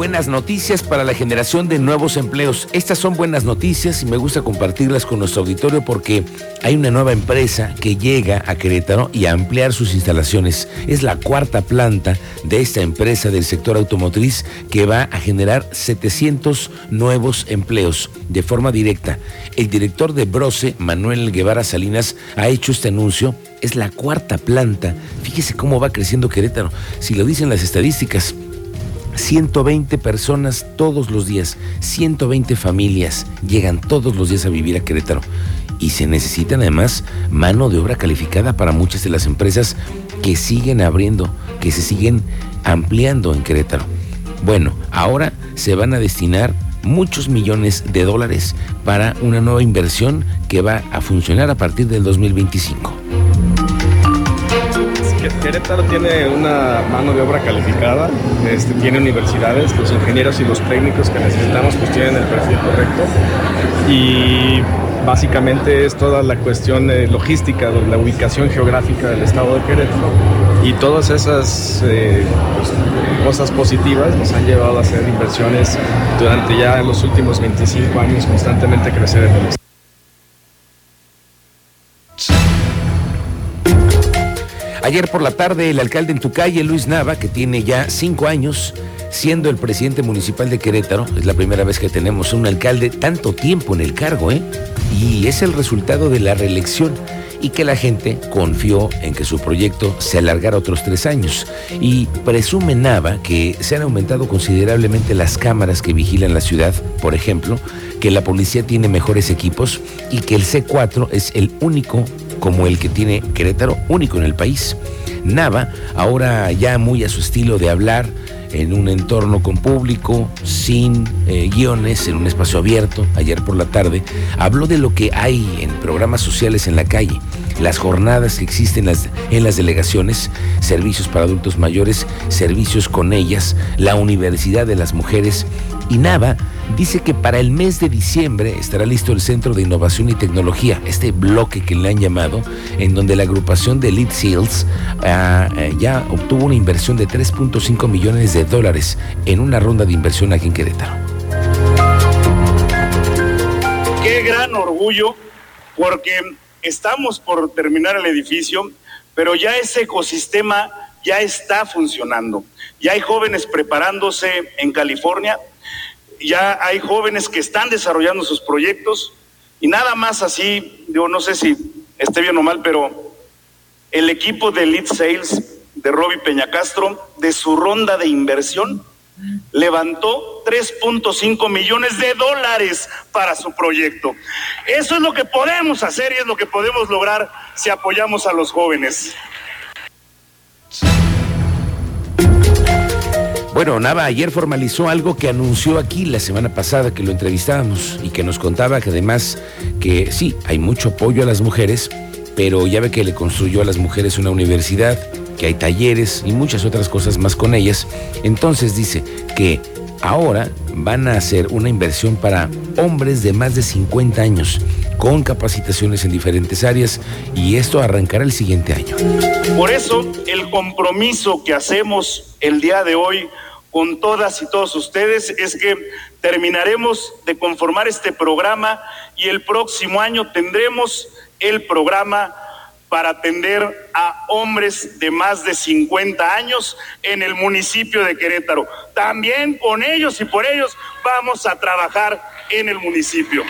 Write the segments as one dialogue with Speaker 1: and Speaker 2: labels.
Speaker 1: buenas noticias para la generación de nuevos empleos. Estas son buenas noticias y me gusta compartirlas con nuestro auditorio porque hay una nueva empresa que llega a Querétaro y a ampliar sus instalaciones. Es la cuarta planta de esta empresa del sector automotriz que va a generar 700 nuevos empleos de forma directa. El director de Brose, Manuel Guevara Salinas, ha hecho este anuncio. Es la cuarta planta. Fíjese cómo va creciendo Querétaro. Si lo dicen las estadísticas, 120 personas todos los días, 120 familias llegan todos los días a vivir a Querétaro. Y se necesita además mano de obra calificada para muchas de las empresas que siguen abriendo, que se siguen ampliando en Querétaro. Bueno, ahora se van a destinar muchos millones de dólares para una nueva inversión que va a funcionar a partir del 2025.
Speaker 2: Querétaro tiene una mano de obra calificada, este, tiene universidades, los ingenieros y los técnicos que necesitamos pues tienen el perfil correcto y básicamente es toda la cuestión logística, la ubicación geográfica del estado de Querétaro y todas esas eh, pues, cosas positivas nos han llevado a hacer inversiones durante ya los últimos 25 años constantemente crecer en el estado.
Speaker 1: Ayer por la tarde, el alcalde en tu calle, Luis Nava, que tiene ya cinco años siendo el presidente municipal de Querétaro, es la primera vez que tenemos un alcalde tanto tiempo en el cargo, ¿eh? Y es el resultado de la reelección y que la gente confió en que su proyecto se alargara otros tres años. Y presume Nava que se han aumentado considerablemente las cámaras que vigilan la ciudad, por ejemplo, que la policía tiene mejores equipos y que el C4 es el único como el que tiene Querétaro, único en el país. Nava, ahora ya muy a su estilo de hablar, en un entorno con público, sin eh, guiones, en un espacio abierto, ayer por la tarde, habló de lo que hay en programas sociales en la calle, las jornadas que existen en las delegaciones, servicios para adultos mayores, servicios con ellas, la Universidad de las Mujeres y Nava dice que para el mes de diciembre estará listo el Centro de Innovación y Tecnología, este bloque que le han llamado, en donde la agrupación de Elite Seals ah, eh, ya obtuvo una inversión de 3.5 millones de dólares en una ronda de inversión aquí en Querétaro.
Speaker 3: Qué gran orgullo, porque estamos por terminar el edificio, pero ya ese ecosistema ya está funcionando. Ya hay jóvenes preparándose en California, ya hay jóvenes que están desarrollando sus proyectos y nada más así, digo, no sé si esté bien o mal, pero el equipo de Lead Sales de Roby Peñacastro, de su ronda de inversión, levantó 3.5 millones de dólares para su proyecto. Eso es lo que podemos hacer y es lo que podemos lograr si apoyamos a los jóvenes.
Speaker 1: Bueno, Nava ayer formalizó algo que anunció aquí la semana pasada que lo entrevistábamos y que nos contaba que además que sí, hay mucho apoyo a las mujeres, pero ya ve que le construyó a las mujeres una universidad, que hay talleres y muchas otras cosas más con ellas. Entonces dice que ahora van a hacer una inversión para hombres de más de 50 años con capacitaciones en diferentes áreas y esto arrancará el siguiente año.
Speaker 3: Por eso el compromiso que hacemos el día de hoy con todas y todos ustedes es que terminaremos de conformar este programa y el próximo año tendremos el programa para atender a hombres de más de 50 años en el municipio de Querétaro. También con ellos y por ellos vamos a trabajar en el municipio.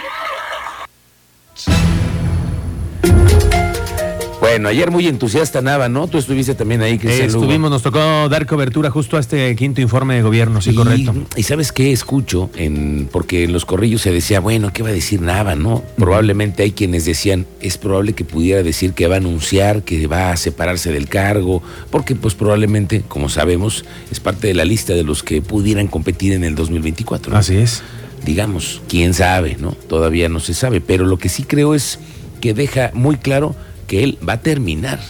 Speaker 1: Bueno, ayer muy entusiasta Nava, ¿no? Tú estuviste también ahí,
Speaker 4: Cristian Estuvimos, nos tocó dar cobertura justo a este quinto informe de gobierno, sí, correcto.
Speaker 1: Y sabes qué escucho, en, porque en los corrillos se decía, bueno, ¿qué va a decir Nava, no? Probablemente hay quienes decían, es probable que pudiera decir que va a anunciar que va a separarse del cargo, porque pues probablemente, como sabemos, es parte de la lista de los que pudieran competir en el 2024.
Speaker 4: Así es.
Speaker 1: Digamos, quién sabe, ¿no? Todavía no se sabe, pero lo que sí creo es que deja muy claro que él va a terminar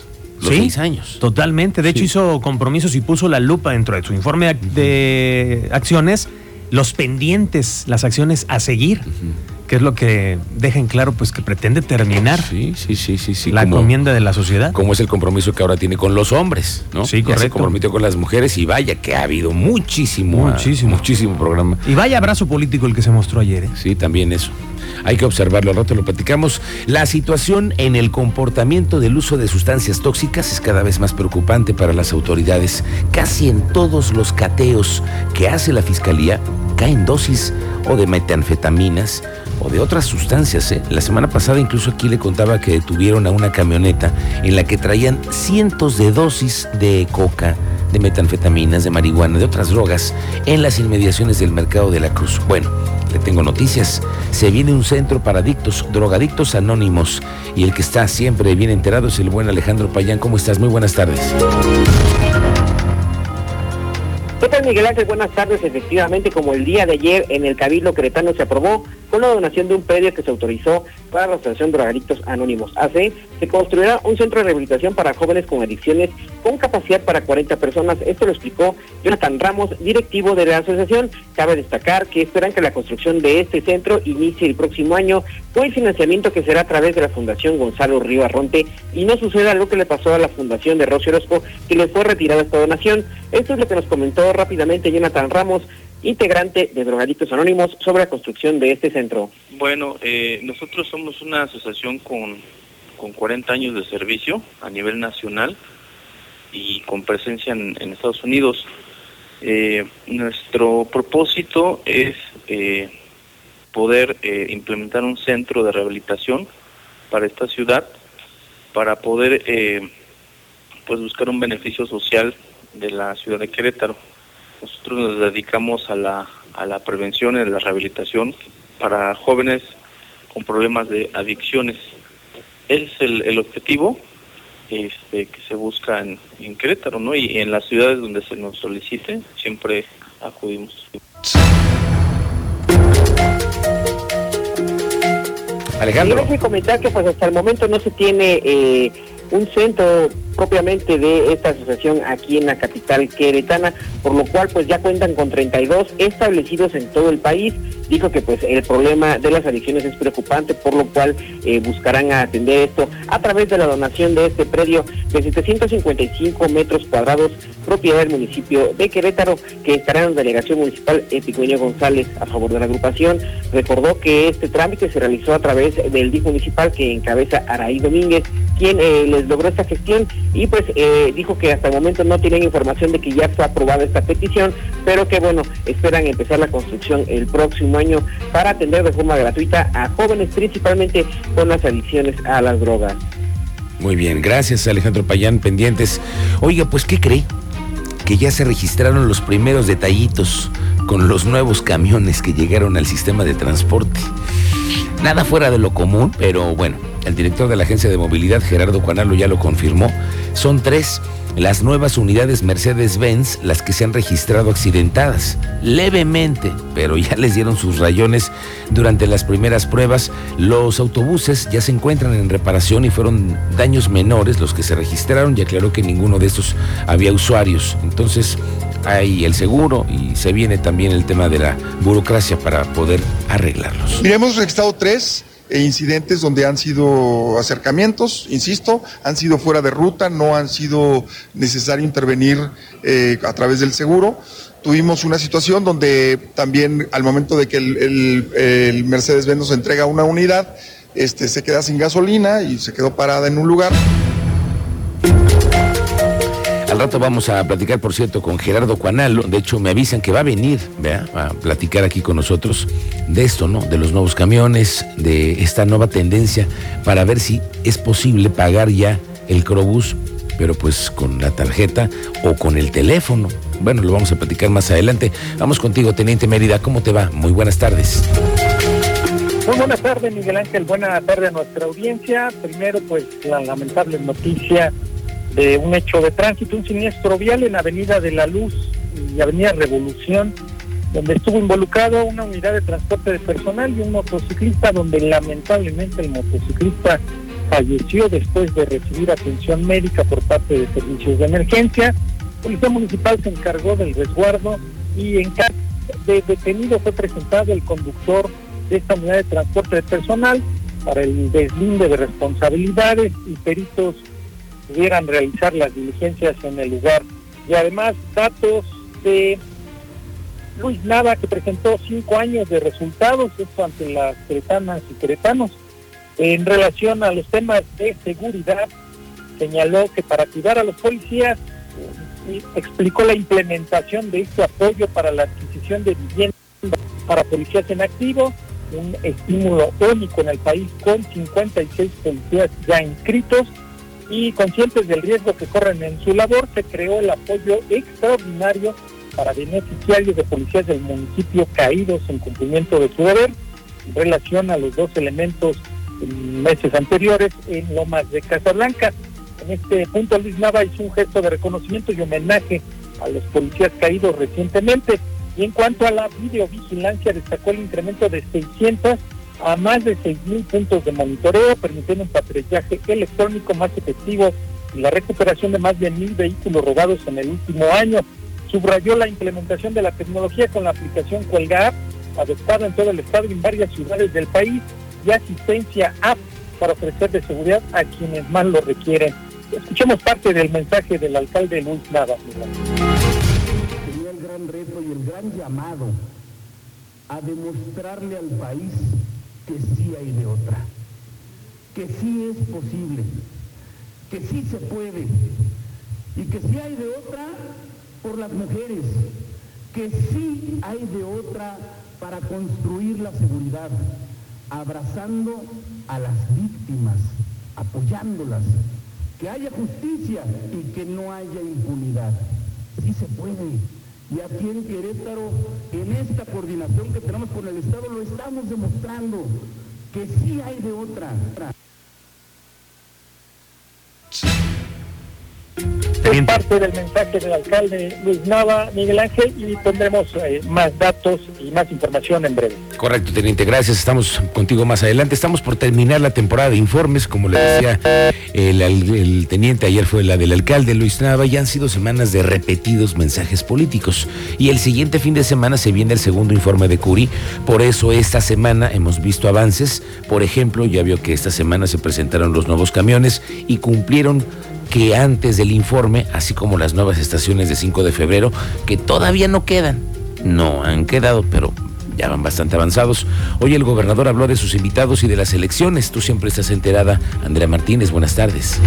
Speaker 1: los seis años.
Speaker 4: Totalmente. De hecho, hizo compromisos y puso la lupa dentro de su informe de acciones los pendientes, las acciones a seguir, que es lo que deja en claro pues que pretende terminar
Speaker 1: Sí, sí, sí, sí, sí.
Speaker 4: la
Speaker 1: como-
Speaker 4: encomienda de la sociedad.
Speaker 1: como es el compromiso que ahora tiene con los hombres, ¿no?
Speaker 4: Sí,
Speaker 1: Ya se
Speaker 4: correcto.
Speaker 1: comprometió con las mujeres y vaya que ha habido muchísimo,
Speaker 4: Muchísimo.
Speaker 1: muchísimo programa.
Speaker 4: Y vaya abrazo político el que se mostró ayer. ¿eh?
Speaker 1: Sí, también eso. Hay que observarlo, al rato lo platicamos. La situación en el comportamiento del uso de sustancias tóxicas es cada vez más preocupante para las autoridades. Casi en todos los cateos que hace la fiscalía caen dosis o de metanfetaminas o de otras sustancias. ¿eh? La semana pasada incluso aquí le contaba que detuvieron a una camioneta en la que traían cientos de dosis de coca, de metanfetaminas, de marihuana, de otras drogas en las inmediaciones del mercado de la Cruz. Bueno, le tengo noticias. Se viene un centro para adictos, drogadictos anónimos. Y el que está siempre bien enterado es el buen Alejandro Payán. ¿Cómo estás? Muy buenas tardes.
Speaker 5: ¿Qué tal Miguel Ángel? Buenas tardes. Efectivamente, como el día de ayer en el Cabildo Queretano se aprobó con la donación de un predio que se autorizó para la Asociación Drogadictos Anónimos AC, se construirá un centro de rehabilitación para jóvenes con adicciones con capacidad para 40 personas. Esto lo explicó Jonathan Ramos, directivo de la asociación. Cabe destacar que esperan que la construcción de este centro inicie el próximo año con el financiamiento que será a través de la Fundación Gonzalo Río Arronte y no suceda lo que le pasó a la Fundación de Rocío Orozco, que le fue retirada esta donación. Esto es lo que nos comentó rápidamente Jonathan Ramos, integrante de Drogadictos Anónimos, sobre la construcción de este centro.
Speaker 6: Bueno, eh, nosotros somos una asociación con, con 40 años de servicio a nivel nacional y con presencia en, Estados Unidos. Eh, nuestro propósito es eh, poder eh, implementar un centro de rehabilitación para esta ciudad, para poder eh, pues buscar un beneficio social de la ciudad de Querétaro. Nosotros nos dedicamos a la, a la prevención y a la rehabilitación para jóvenes con problemas de adicciones. Ese es el, el objetivo este, que se busca en, en Querétaro, ¿no? Y en las ciudades donde se nos solicite, siempre acudimos.
Speaker 1: Alejandro.
Speaker 5: Comentar que pues hasta el momento no se tiene eh, un centro propiamente de esta asociación aquí en la capital queretana, por lo cual pues ya cuentan con 32 establecidos en todo el país. Dijo que pues el problema de las adicciones es preocupante, por lo cual eh, buscarán atender esto a través de la donación de este predio de 755 metros cuadrados, propiedad del municipio de Querétaro, que estará en la delegación municipal Epicuño González a favor de la agrupación. Recordó que este trámite se realizó a través del DIF municipal que encabeza Araí Domínguez, quien eh, les logró esta gestión y pues eh, dijo que hasta el momento no tienen información de que ya fue aprobada esta petición, pero que bueno, esperan empezar la construcción el próximo para atender de forma gratuita a jóvenes principalmente con las adicciones a las drogas.
Speaker 1: Muy bien, gracias Alejandro Payán, pendientes. Oiga, pues ¿qué cree? Que ya se registraron los primeros detallitos con los nuevos camiones que llegaron al sistema de transporte. Nada fuera de lo común, pero bueno, el director de la Agencia de Movilidad, Gerardo Cuanalo, ya lo confirmó. Son tres las nuevas unidades Mercedes-Benz las que se han registrado accidentadas, levemente, pero ya les dieron sus rayones durante las primeras pruebas. Los autobuses ya se encuentran en reparación y fueron daños menores los que se registraron y aclaró que ninguno de estos había usuarios. Entonces hay el seguro y se viene también el tema de la burocracia para poder arreglarlos.
Speaker 7: Mira, hemos registrado tres eh, incidentes donde han sido acercamientos, insisto, han sido fuera de ruta, no han sido necesario intervenir eh, a través del seguro. Tuvimos una situación donde también al momento de que el, el- el Mercedes-Benz nos entrega una unidad, este, se queda sin gasolina y se quedó parada en un lugar.
Speaker 1: Rato vamos a platicar, por cierto, con Gerardo Cuanalo. De hecho, me avisan que va a venir ¿vea? a platicar aquí con nosotros de esto, ¿no? De los nuevos camiones, de esta nueva tendencia para ver si es posible pagar ya el Crobús, pero pues con la tarjeta o con el teléfono. Bueno, lo vamos a platicar más adelante. Vamos contigo, Teniente Mérida. ¿Cómo te va? Muy buenas tardes.
Speaker 8: Muy buenas tardes, Miguel Ángel. Buenas tardes a nuestra audiencia. Primero, pues la lamentable noticia de un hecho de tránsito, un siniestro vial en Avenida de la Luz y Avenida Revolución, donde estuvo involucrado una unidad de transporte de personal y un motociclista, donde lamentablemente el motociclista falleció después de recibir atención médica por parte de servicios de emergencia. Policía Municipal se encargó del resguardo y en caso de detenido fue presentado el conductor de esta unidad de transporte de personal para el deslinde de responsabilidades y peritos pudieran realizar las diligencias en el lugar. Y además datos de Luis Nava, que presentó cinco años de resultados, esto ante las cretanas y cretanos. En relación a los temas de seguridad, señaló que para cuidar a los policías, explicó la implementación de este apoyo para la adquisición de viviendas para policías en activo, un estímulo único en el país con 56 policías ya inscritos y conscientes del riesgo que corren en su labor, se creó el apoyo extraordinario para beneficiarios de policías del municipio caídos en cumplimiento de su deber en relación a los dos elementos en meses anteriores en Lomas de Casablanca. En este punto Luis Nava hizo un gesto de reconocimiento y homenaje a los policías caídos recientemente. Y en cuanto a la videovigilancia, destacó el incremento de 600 a más de 6.000 puntos de monitoreo, permitiendo un patrullaje electrónico más efectivo y la recuperación de más de mil vehículos robados en el último año. Subrayó la implementación de la tecnología con la aplicación Cuelga App, adoptada en todo el estado y en varias ciudades del país, y asistencia App para ofrecer de seguridad a quienes más lo requieren. Escuchemos parte del mensaje del alcalde Luis Nava.
Speaker 9: Tenía el gran reto y el gran llamado a demostrarle al país que sí hay de otra, que sí es posible, que sí se puede y que sí hay de otra por las mujeres, que sí hay de otra para construir la seguridad, abrazando a las víctimas, apoyándolas, que haya justicia y que no haya impunidad. Sí se puede. Y aquí en Querétaro, en esta coordinación que tenemos con el Estado, lo estamos demostrando, que sí hay de otra.
Speaker 8: Es parte del mensaje del alcalde Luis Nava, Miguel Ángel, y tendremos eh, más datos y más información en breve.
Speaker 1: Correcto, teniente, gracias. Estamos contigo más adelante. Estamos por terminar la temporada de informes, como le decía el, el teniente, ayer fue la del alcalde Luis Nava, y han sido semanas de repetidos mensajes políticos. Y el siguiente fin de semana se viene el segundo informe de Curi. Por eso esta semana hemos visto avances. Por ejemplo, ya vio que esta semana se presentaron los nuevos camiones y cumplieron que antes del informe, así como las nuevas estaciones de 5 de febrero, que todavía no quedan. No han quedado, pero ya van bastante avanzados. Hoy el gobernador habló de sus invitados y de las elecciones. Tú siempre estás enterada. Andrea Martínez, buenas tardes.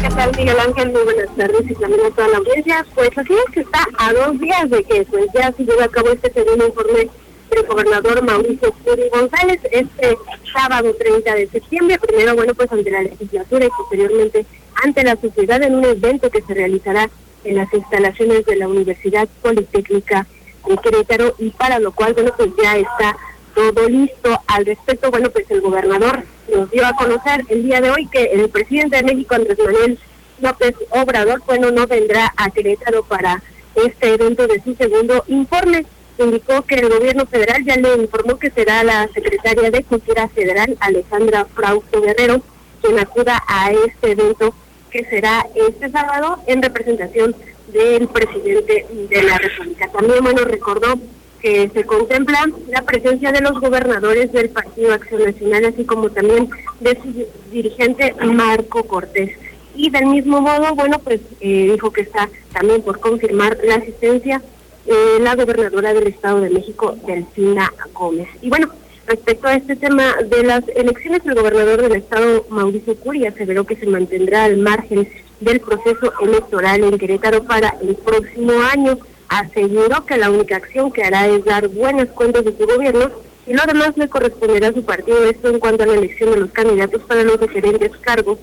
Speaker 10: ¿Qué tal, Miguel Ángel? Muy buenas tardes y también a toda la audiencia. Pues así es que está a dos días de que pues ya se lleve a cabo este segundo informe del gobernador Mauricio Curi González este sábado 30 de septiembre, primero bueno pues ante la legislatura y posteriormente ante la sociedad en un evento que se realizará en las instalaciones de la Universidad Politécnica de Querétaro y para lo cual bueno pues ya está todo listo. Al respecto bueno pues el gobernador nos dio a conocer el día de hoy que el presidente de México Andrés Manuel López Obrador bueno no vendrá a Querétaro para este evento de su segundo informe indicó que el gobierno federal ya le informó que será la secretaria de Cultura Federal, Alejandra Frausto Guerrero, quien acuda a este evento que será este sábado en representación del presidente de la República. También, bueno, recordó que se contempla la presencia de los gobernadores del Partido Acción Nacional, así como también de su dirigente Marco Cortés. Y del mismo modo, bueno, pues eh, dijo que está también por confirmar la asistencia eh, la gobernadora del Estado de México, Delfina Gómez. Y bueno, respecto a este tema de las elecciones, el gobernador del Estado, Mauricio Curia, aseveró que se mantendrá al margen del proceso electoral en Querétaro para el próximo año. Aseguró que la única acción que hará es dar buenas cuentas de su gobierno y lo demás le corresponderá a su partido. Esto en cuanto a la elección de los candidatos para los diferentes cargos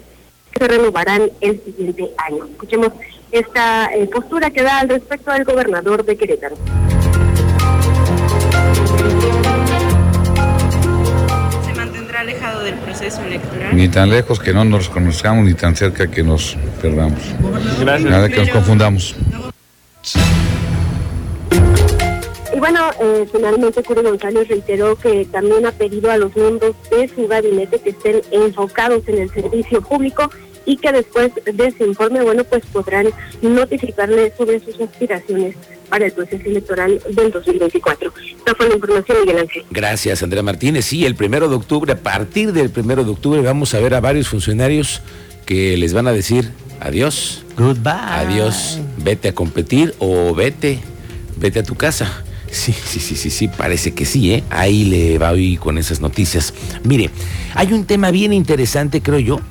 Speaker 10: se renovarán el siguiente año. Escuchemos esta eh, postura que da al respecto del gobernador de Querétaro.
Speaker 11: ¿Se mantendrá alejado del proceso electoral?
Speaker 12: Ni tan lejos que no nos conozcamos, ni tan cerca que nos perdamos.
Speaker 2: Gracias.
Speaker 12: Nada que nos confundamos.
Speaker 10: Y bueno, eh, finalmente Curi González reiteró que también ha pedido a los miembros de su gabinete que estén enfocados en el servicio público y que después de ese informe, bueno, pues podrán notificarle sobre sus aspiraciones para el proceso electoral del 2024. Esta fue la información, Miguel Ángel.
Speaker 1: Gracias, Andrea Martínez. Sí, el primero de octubre, a partir del primero de octubre, vamos a ver a varios funcionarios que les van a decir adiós.
Speaker 4: Goodbye.
Speaker 1: Adiós. Vete a competir o vete, vete a tu casa. Sí, sí, sí, sí, sí, parece que sí, ¿eh? Ahí le va hoy con esas noticias. Mire, hay un tema bien interesante, creo yo,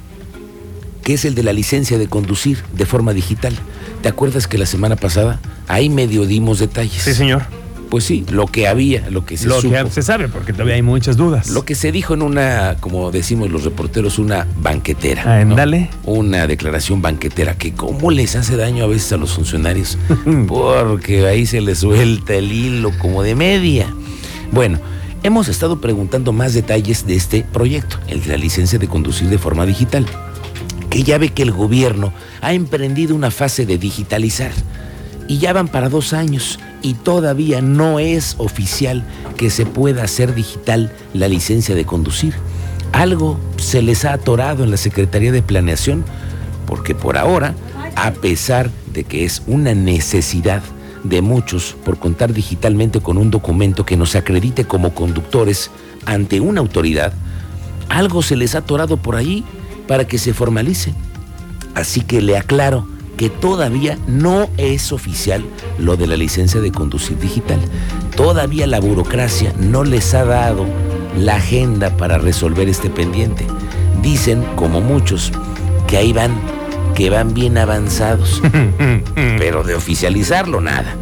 Speaker 1: que es el de la licencia de conducir de forma digital. ¿Te acuerdas que la semana pasada ahí medio dimos detalles?
Speaker 4: Sí, señor.
Speaker 1: Pues sí, lo que había, lo que se
Speaker 4: Lo
Speaker 1: supo.
Speaker 4: que se sabe, porque todavía hay muchas dudas.
Speaker 1: Lo que se dijo en una, como decimos los reporteros, una banquetera.
Speaker 4: Ah,
Speaker 1: ¿no?
Speaker 4: ándale.
Speaker 1: Una declaración banquetera que cómo les hace daño a veces a los funcionarios. Porque ahí se les suelta el hilo como de media. Bueno, hemos estado preguntando más detalles de este proyecto, el de la licencia de conducir de forma digital. Que ya ve que el gobierno ha emprendido una fase de digitalizar. Y ya van para dos años y todavía no es oficial que se pueda hacer digital la licencia de conducir. Algo se les ha atorado en la Secretaría de Planeación porque por ahora, a pesar de que es una necesidad de muchos por contar digitalmente con un documento que nos acredite como conductores ante una autoridad, algo se les ha atorado por ahí para que se formalice. Así que le aclaro que todavía no es oficial lo de la licencia de conducir digital. Todavía la burocracia no les ha dado la agenda para resolver este pendiente. Dicen, como muchos, que ahí van, que van bien avanzados, pero de oficializarlo nada.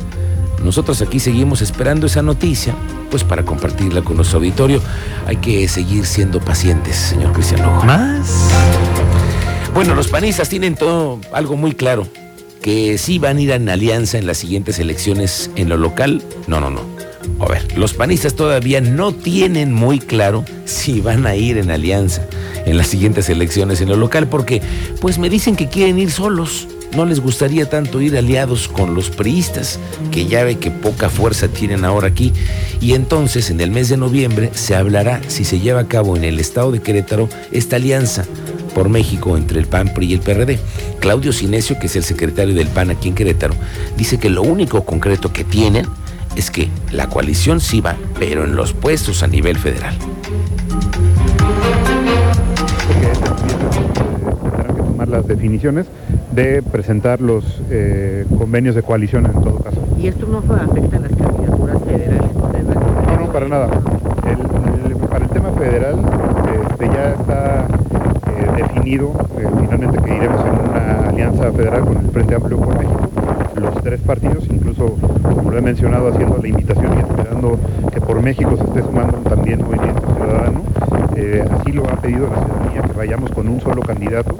Speaker 1: Nosotros aquí seguimos esperando esa noticia, pues para compartirla con nuestro auditorio hay que seguir siendo pacientes, señor Cristian.
Speaker 4: ¿Más?
Speaker 1: Bueno, los panistas tienen todo algo muy claro, que sí van a ir en alianza en las siguientes elecciones en lo local. No, no, no. A ver, los panistas todavía no tienen muy claro si van a ir en alianza en las siguientes elecciones en lo local, porque pues me dicen que quieren ir solos. No les gustaría tanto ir aliados con los priistas, que ya ve que poca fuerza tienen ahora aquí. Y entonces, en el mes de noviembre, se hablará si se lleva a cabo en el estado de Querétaro esta alianza por México entre el PAN, PRI y el PRD. Claudio Sinesio, que es el secretario del PAN aquí en Querétaro, dice que lo único concreto que tienen es que la coalición sí va, pero en los puestos a nivel federal.
Speaker 13: las definiciones de presentar los eh, convenios de coalición en todo caso.
Speaker 14: ¿Y esto no afecta a las candidaturas federales?
Speaker 13: No, no, para nada. El- el- para el tema federal este, ya está eh, definido eh, finalmente que iremos en una alianza federal con el Frente Amplio por México. Los tres partidos, incluso como lo he mencionado, haciendo la invitación y esperando que por México se esté sumando también Movimiento Ciudadano, eh, así lo ha pedido la ciudadanía, que vayamos con un solo candidato.